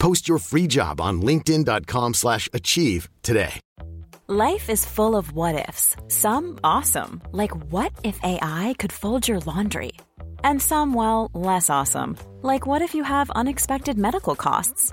Post your free job on linkedin.com/achieve slash achieve today. Life is full of what ifs. Some awesome, like what if AI could fold your laundry? And some well, less awesome, like what if you have unexpected medical costs?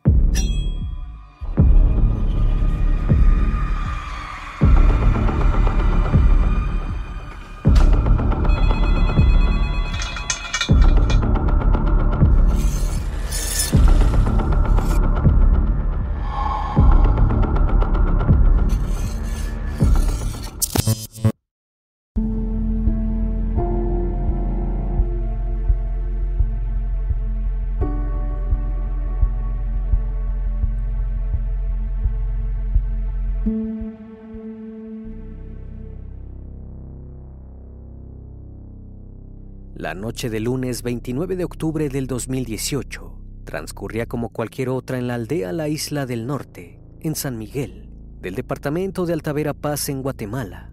La noche del lunes 29 de octubre del 2018 transcurría como cualquier otra en la aldea La Isla del Norte, en San Miguel, del departamento de Altavera Paz en Guatemala.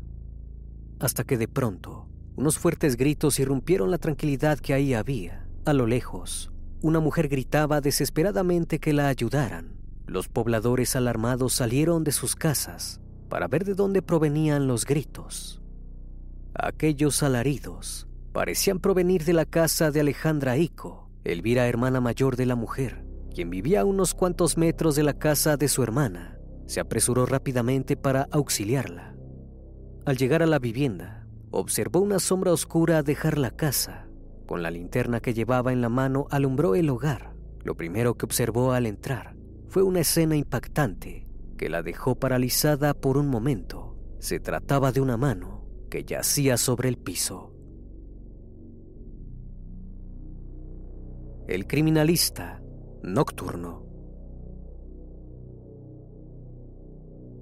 Hasta que de pronto, unos fuertes gritos irrumpieron la tranquilidad que ahí había. A lo lejos, una mujer gritaba desesperadamente que la ayudaran. Los pobladores alarmados salieron de sus casas para ver de dónde provenían los gritos. Aquellos alaridos parecían provenir de la casa de Alejandra Ico, Elvira hermana mayor de la mujer, quien vivía a unos cuantos metros de la casa de su hermana. Se apresuró rápidamente para auxiliarla. Al llegar a la vivienda, observó una sombra oscura dejar la casa. Con la linterna que llevaba en la mano alumbró el hogar. Lo primero que observó al entrar fue una escena impactante que la dejó paralizada por un momento. Se trataba de una mano que yacía sobre el piso. El criminalista nocturno.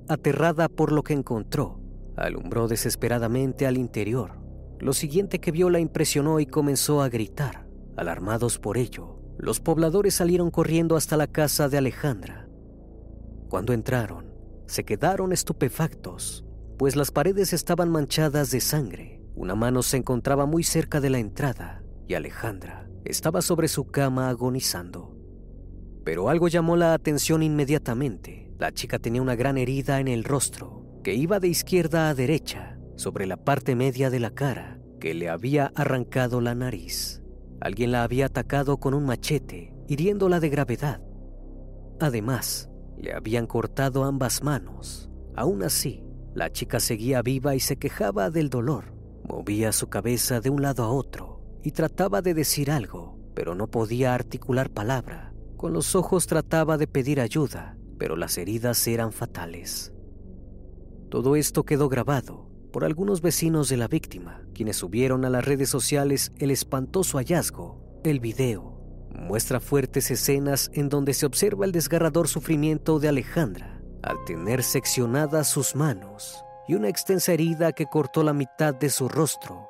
Aterrada por lo que encontró, alumbró desesperadamente al interior. Lo siguiente que vio la impresionó y comenzó a gritar. Alarmados por ello, los pobladores salieron corriendo hasta la casa de Alejandra. Cuando entraron, se quedaron estupefactos, pues las paredes estaban manchadas de sangre. Una mano se encontraba muy cerca de la entrada y Alejandra estaba sobre su cama agonizando. Pero algo llamó la atención inmediatamente. La chica tenía una gran herida en el rostro, que iba de izquierda a derecha, sobre la parte media de la cara, que le había arrancado la nariz. Alguien la había atacado con un machete, hiriéndola de gravedad. Además, le habían cortado ambas manos. Aún así, la chica seguía viva y se quejaba del dolor. Movía su cabeza de un lado a otro y trataba de decir algo, pero no podía articular palabra. Con los ojos trataba de pedir ayuda, pero las heridas eran fatales. Todo esto quedó grabado por algunos vecinos de la víctima, quienes subieron a las redes sociales el espantoso hallazgo. El video muestra fuertes escenas en donde se observa el desgarrador sufrimiento de Alejandra al tener seccionadas sus manos y una extensa herida que cortó la mitad de su rostro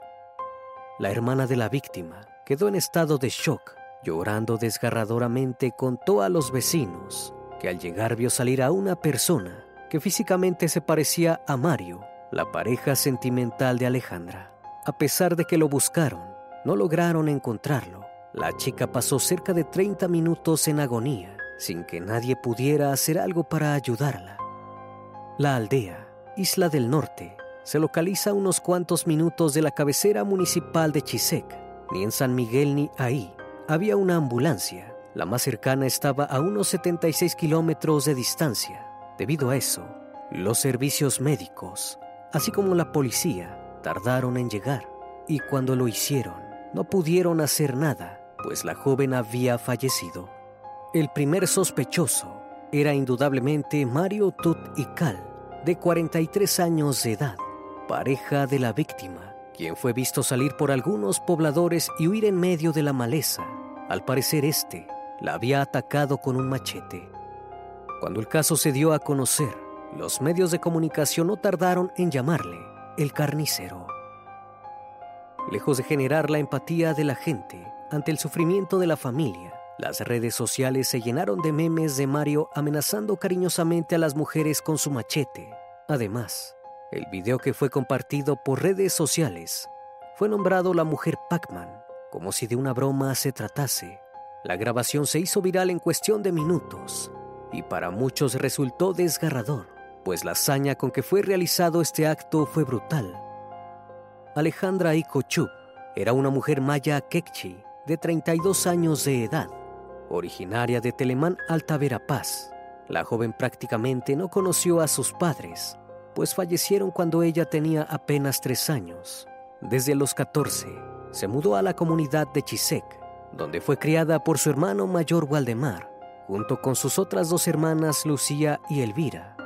la hermana de la víctima quedó en estado de shock. Llorando desgarradoramente contó a los vecinos que al llegar vio salir a una persona que físicamente se parecía a Mario, la pareja sentimental de Alejandra. A pesar de que lo buscaron, no lograron encontrarlo. La chica pasó cerca de 30 minutos en agonía, sin que nadie pudiera hacer algo para ayudarla. La aldea, Isla del Norte, se localiza a unos cuantos minutos de la cabecera municipal de Chisec. Ni en San Miguel ni ahí había una ambulancia. La más cercana estaba a unos 76 kilómetros de distancia. Debido a eso, los servicios médicos, así como la policía, tardaron en llegar. Y cuando lo hicieron, no pudieron hacer nada, pues la joven había fallecido. El primer sospechoso era indudablemente Mario Tut Ical, de 43 años de edad, pareja de la víctima, quien fue visto salir por algunos pobladores y huir en medio de la maleza. Al parecer este la había atacado con un machete. Cuando el caso se dio a conocer, los medios de comunicación no tardaron en llamarle el carnicero. Lejos de generar la empatía de la gente ante el sufrimiento de la familia, las redes sociales se llenaron de memes de Mario amenazando cariñosamente a las mujeres con su machete. Además, el video que fue compartido por redes sociales fue nombrado La Mujer Pac-Man, como si de una broma se tratase. La grabación se hizo viral en cuestión de minutos y para muchos resultó desgarrador, pues la hazaña con que fue realizado este acto fue brutal Alejandra Ikochuk era una mujer maya quechí de 32 años de edad, originaria de Telemán Alta Verapaz. La joven prácticamente no conoció a sus padres, pues fallecieron cuando ella tenía apenas tres años. Desde los 14, se mudó a la comunidad de Chisec, donde fue criada por su hermano mayor Waldemar, junto con sus otras dos hermanas Lucía y Elvira.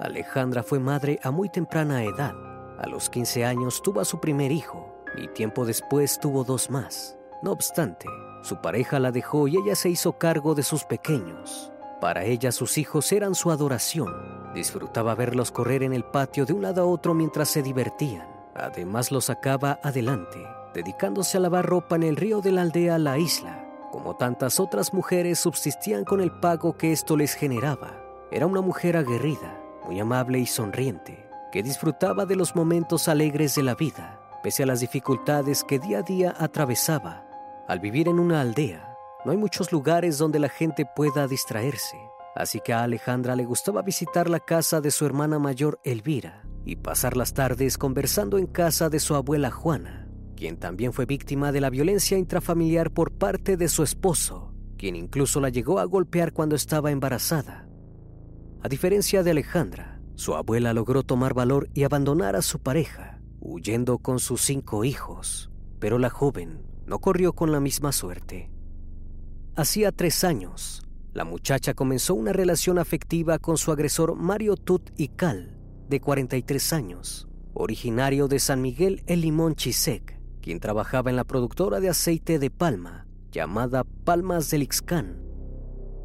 Alejandra fue madre a muy temprana edad a los 15 años tuvo a su primer hijo y tiempo después tuvo dos más. No obstante, su pareja la dejó y ella se hizo cargo de sus pequeños. Para ella sus hijos eran su adoración. Disfrutaba verlos correr en el patio de un lado a otro mientras se divertían. Además los sacaba adelante, dedicándose a lavar ropa en el río de la aldea La Isla. Como tantas otras mujeres subsistían con el pago que esto les generaba. Era una mujer aguerrida, muy amable y sonriente que disfrutaba de los momentos alegres de la vida, pese a las dificultades que día a día atravesaba. Al vivir en una aldea, no hay muchos lugares donde la gente pueda distraerse, así que a Alejandra le gustaba visitar la casa de su hermana mayor Elvira y pasar las tardes conversando en casa de su abuela Juana, quien también fue víctima de la violencia intrafamiliar por parte de su esposo, quien incluso la llegó a golpear cuando estaba embarazada. A diferencia de Alejandra, su abuela logró tomar valor y abandonar a su pareja, huyendo con sus cinco hijos, pero la joven no corrió con la misma suerte. Hacía tres años, la muchacha comenzó una relación afectiva con su agresor Mario Tut y Cal, de 43 años, originario de San Miguel El Limón Chisec, quien trabajaba en la productora de aceite de palma llamada Palmas del Ixcán.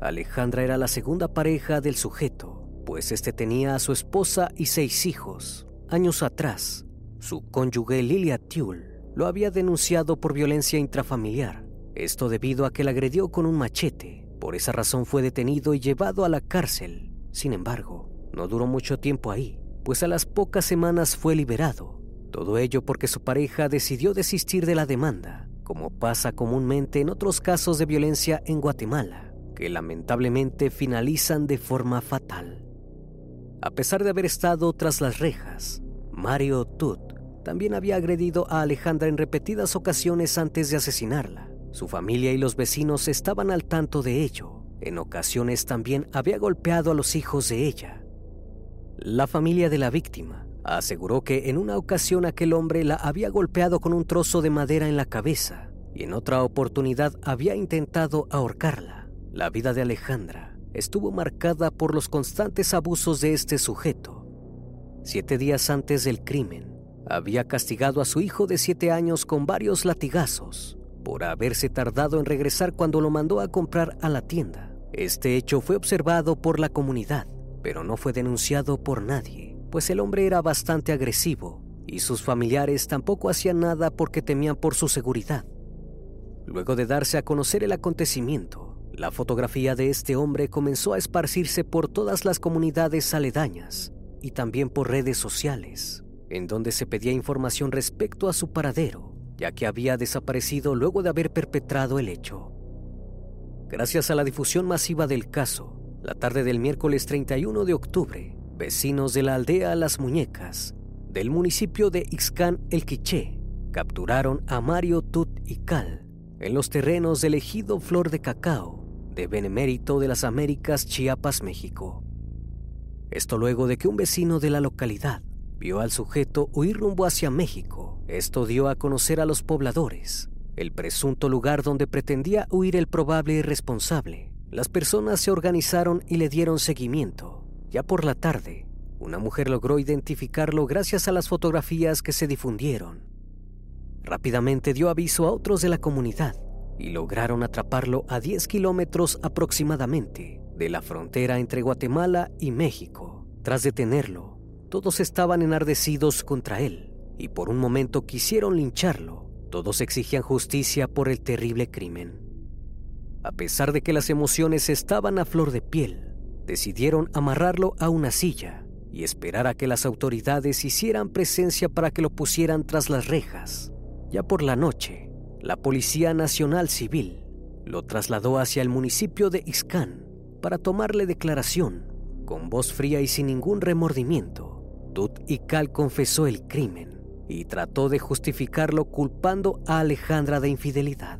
Alejandra era la segunda pareja del sujeto pues este tenía a su esposa y seis hijos. Años atrás, su cónyuge Lilia Tuel lo había denunciado por violencia intrafamiliar, esto debido a que la agredió con un machete. Por esa razón fue detenido y llevado a la cárcel. Sin embargo, no duró mucho tiempo ahí, pues a las pocas semanas fue liberado. Todo ello porque su pareja decidió desistir de la demanda, como pasa comúnmente en otros casos de violencia en Guatemala, que lamentablemente finalizan de forma fatal. A pesar de haber estado tras las rejas, Mario Tut también había agredido a Alejandra en repetidas ocasiones antes de asesinarla. Su familia y los vecinos estaban al tanto de ello. En ocasiones también había golpeado a los hijos de ella. La familia de la víctima aseguró que en una ocasión aquel hombre la había golpeado con un trozo de madera en la cabeza y en otra oportunidad había intentado ahorcarla. La vida de Alejandra estuvo marcada por los constantes abusos de este sujeto. Siete días antes del crimen, había castigado a su hijo de siete años con varios latigazos por haberse tardado en regresar cuando lo mandó a comprar a la tienda. Este hecho fue observado por la comunidad, pero no fue denunciado por nadie, pues el hombre era bastante agresivo y sus familiares tampoco hacían nada porque temían por su seguridad. Luego de darse a conocer el acontecimiento, la fotografía de este hombre comenzó a esparcirse por todas las comunidades aledañas y también por redes sociales. en donde se pedía información respecto a su paradero, ya que había desaparecido luego de haber perpetrado el hecho. Gracias a la difusión masiva del caso, la tarde del miércoles 31 de octubre, vecinos de la aldea Las Muñecas, del municipio de Ixcán El Quiché, capturaron a Mario Tut y Cal en los terrenos del ejido Flor de Cacao de Benemérito de las Américas, Chiapas, México. Esto luego de que un vecino de la localidad vio al sujeto huir rumbo hacia México. Esto dio a conocer a los pobladores el presunto lugar donde pretendía huir el probable responsable. Las personas se organizaron y le dieron seguimiento. Ya por la tarde, una mujer logró identificarlo gracias a las fotografías que se difundieron. Rápidamente dio aviso a otros de la comunidad y lograron atraparlo a 10 kilómetros aproximadamente de la frontera entre Guatemala y México. Tras detenerlo, todos estaban enardecidos contra él y por un momento quisieron lincharlo. Todos exigían justicia por el terrible crimen. A pesar de que las emociones estaban a flor de piel, decidieron amarrarlo a una silla y esperar a que las autoridades hicieran presencia para que lo pusieran tras las rejas. Ya por la noche, la Policía Nacional Civil lo trasladó hacia el municipio de Ixcán para tomarle declaración. Con voz fría y sin ningún remordimiento, Tut y Cal confesó el crimen y trató de justificarlo culpando a Alejandra de infidelidad.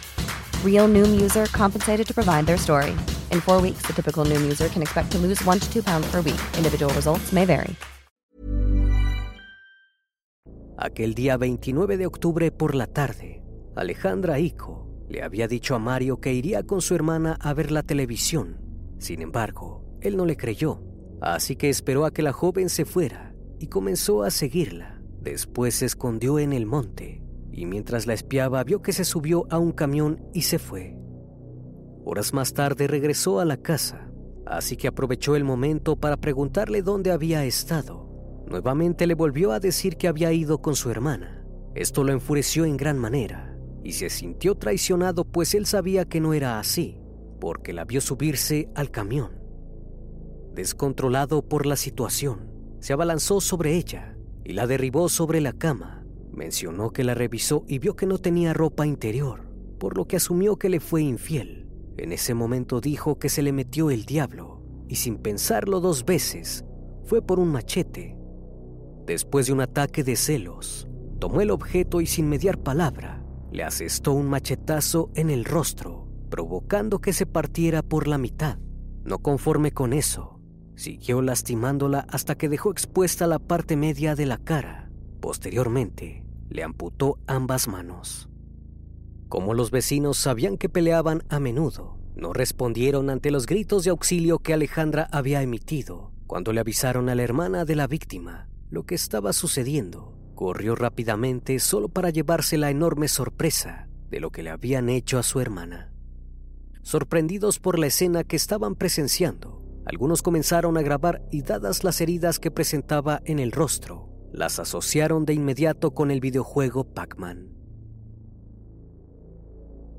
Real Noom user compensated to provide their story. In four weeks, the typical Noom user can expect to lose one to two pounds per week. Individual results may vary. Aquel día 29 de octubre por la tarde, Alejandra Ico le había dicho a Mario que iría con su hermana a ver la televisión. Sin embargo, él no le creyó, así que esperó a que la joven se fuera y comenzó a seguirla. Después se escondió en el monte y mientras la espiaba vio que se subió a un camión y se fue. Horas más tarde regresó a la casa, así que aprovechó el momento para preguntarle dónde había estado. Nuevamente le volvió a decir que había ido con su hermana. Esto lo enfureció en gran manera y se sintió traicionado pues él sabía que no era así, porque la vio subirse al camión. Descontrolado por la situación, se abalanzó sobre ella y la derribó sobre la cama. Mencionó que la revisó y vio que no tenía ropa interior, por lo que asumió que le fue infiel. En ese momento dijo que se le metió el diablo y sin pensarlo dos veces fue por un machete. Después de un ataque de celos, tomó el objeto y sin mediar palabra le asestó un machetazo en el rostro, provocando que se partiera por la mitad. No conforme con eso, siguió lastimándola hasta que dejó expuesta la parte media de la cara. Posteriormente, le amputó ambas manos. Como los vecinos sabían que peleaban a menudo, no respondieron ante los gritos de auxilio que Alejandra había emitido. Cuando le avisaron a la hermana de la víctima lo que estaba sucediendo, corrió rápidamente solo para llevarse la enorme sorpresa de lo que le habían hecho a su hermana. Sorprendidos por la escena que estaban presenciando, algunos comenzaron a grabar y dadas las heridas que presentaba en el rostro, las asociaron de inmediato con el videojuego Pac-Man.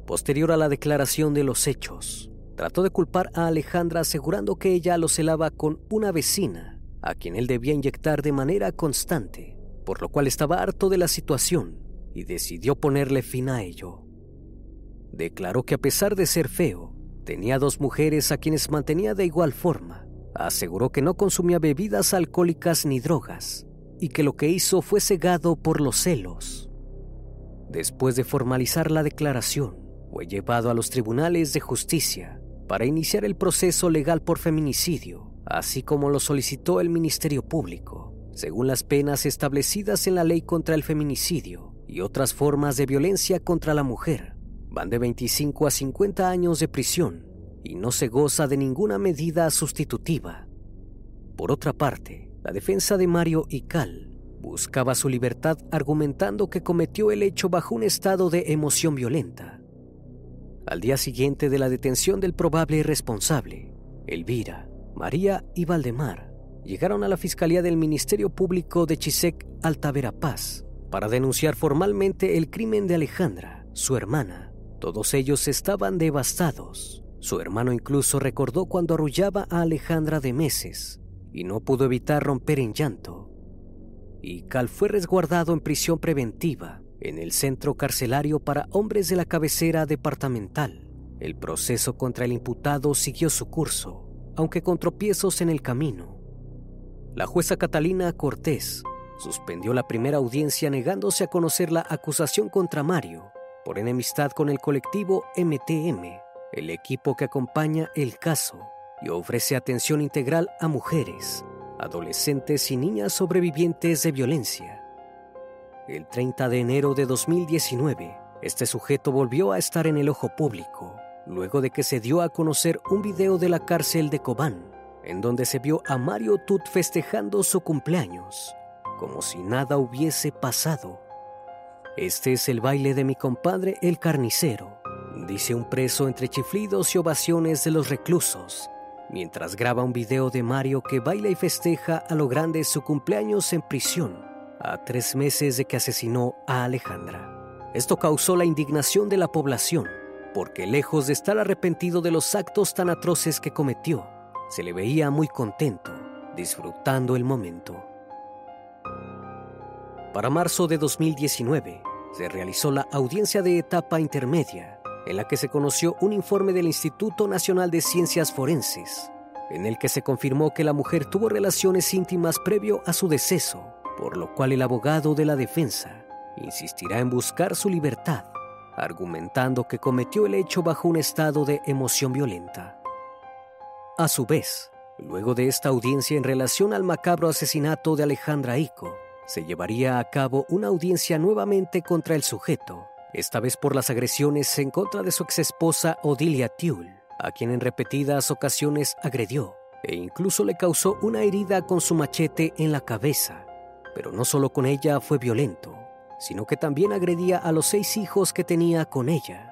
Posterior a la declaración de los hechos, trató de culpar a Alejandra asegurando que ella lo celaba con una vecina, a quien él debía inyectar de manera constante, por lo cual estaba harto de la situación y decidió ponerle fin a ello. Declaró que a pesar de ser feo, tenía dos mujeres a quienes mantenía de igual forma. Aseguró que no consumía bebidas alcohólicas ni drogas y que lo que hizo fue cegado por los celos. Después de formalizar la declaración, fue llevado a los tribunales de justicia para iniciar el proceso legal por feminicidio, así como lo solicitó el Ministerio Público, según las penas establecidas en la ley contra el feminicidio y otras formas de violencia contra la mujer. Van de 25 a 50 años de prisión y no se goza de ninguna medida sustitutiva. Por otra parte, la defensa de Mario Ical buscaba su libertad argumentando que cometió el hecho bajo un estado de emoción violenta. Al día siguiente de la detención del probable responsable, Elvira, María y Valdemar llegaron a la Fiscalía del Ministerio Público de Chisec, Altaverapaz, para denunciar formalmente el crimen de Alejandra, su hermana. Todos ellos estaban devastados. Su hermano incluso recordó cuando arrullaba a Alejandra de meses y no pudo evitar romper en llanto. Y Cal fue resguardado en prisión preventiva en el centro carcelario para hombres de la cabecera departamental. El proceso contra el imputado siguió su curso, aunque con tropiezos en el camino. La jueza Catalina Cortés suspendió la primera audiencia negándose a conocer la acusación contra Mario por enemistad con el colectivo MTM, el equipo que acompaña el caso y ofrece atención integral a mujeres, adolescentes y niñas sobrevivientes de violencia. El 30 de enero de 2019, este sujeto volvió a estar en el ojo público, luego de que se dio a conocer un video de la cárcel de Cobán, en donde se vio a Mario Tut festejando su cumpleaños, como si nada hubiese pasado. Este es el baile de mi compadre el carnicero, dice un preso entre chiflidos y ovaciones de los reclusos, mientras graba un video de Mario que baila y festeja a lo grande su cumpleaños en prisión a tres meses de que asesinó a Alejandra. Esto causó la indignación de la población, porque lejos de estar arrepentido de los actos tan atroces que cometió, se le veía muy contento, disfrutando el momento. Para marzo de 2019, se realizó la audiencia de etapa intermedia, en la que se conoció un informe del Instituto Nacional de Ciencias Forenses, en el que se confirmó que la mujer tuvo relaciones íntimas previo a su deceso por lo cual el abogado de la defensa insistirá en buscar su libertad, argumentando que cometió el hecho bajo un estado de emoción violenta. A su vez, luego de esta audiencia en relación al macabro asesinato de Alejandra Ico, se llevaría a cabo una audiencia nuevamente contra el sujeto, esta vez por las agresiones en contra de su exesposa Odilia Tiul, a quien en repetidas ocasiones agredió e incluso le causó una herida con su machete en la cabeza pero no solo con ella fue violento, sino que también agredía a los seis hijos que tenía con ella.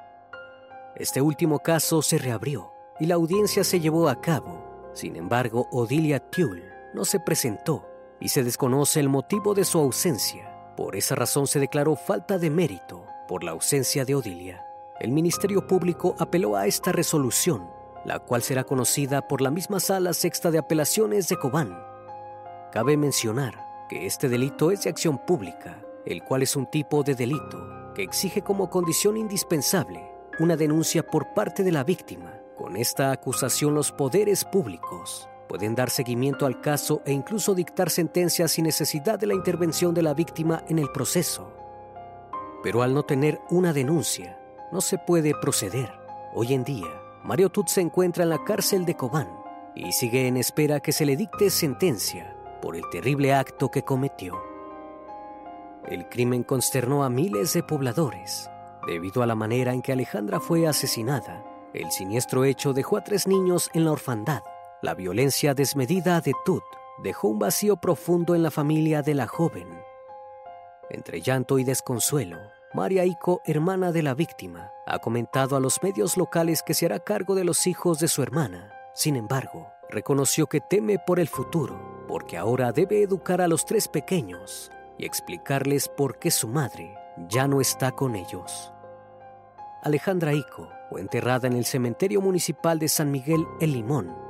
Este último caso se reabrió y la audiencia se llevó a cabo. Sin embargo, Odilia Tulle no se presentó y se desconoce el motivo de su ausencia. Por esa razón se declaró falta de mérito por la ausencia de Odilia. El Ministerio Público apeló a esta resolución, la cual será conocida por la misma Sala Sexta de Apelaciones de Cobán. Cabe mencionar que este delito es de acción pública, el cual es un tipo de delito que exige como condición indispensable una denuncia por parte de la víctima. Con esta acusación los poderes públicos pueden dar seguimiento al caso e incluso dictar sentencias sin necesidad de la intervención de la víctima en el proceso. Pero al no tener una denuncia, no se puede proceder. Hoy en día, Mario Tut se encuentra en la cárcel de Cobán y sigue en espera que se le dicte sentencia por el terrible acto que cometió. El crimen consternó a miles de pobladores. Debido a la manera en que Alejandra fue asesinada, el siniestro hecho dejó a tres niños en la orfandad. La violencia desmedida de Tut dejó un vacío profundo en la familia de la joven. Entre llanto y desconsuelo, María Ico, hermana de la víctima, ha comentado a los medios locales que se hará cargo de los hijos de su hermana. Sin embargo, reconoció que teme por el futuro porque ahora debe educar a los tres pequeños y explicarles por qué su madre ya no está con ellos. Alejandra Ico, fue enterrada en el cementerio municipal de San Miguel El Limón,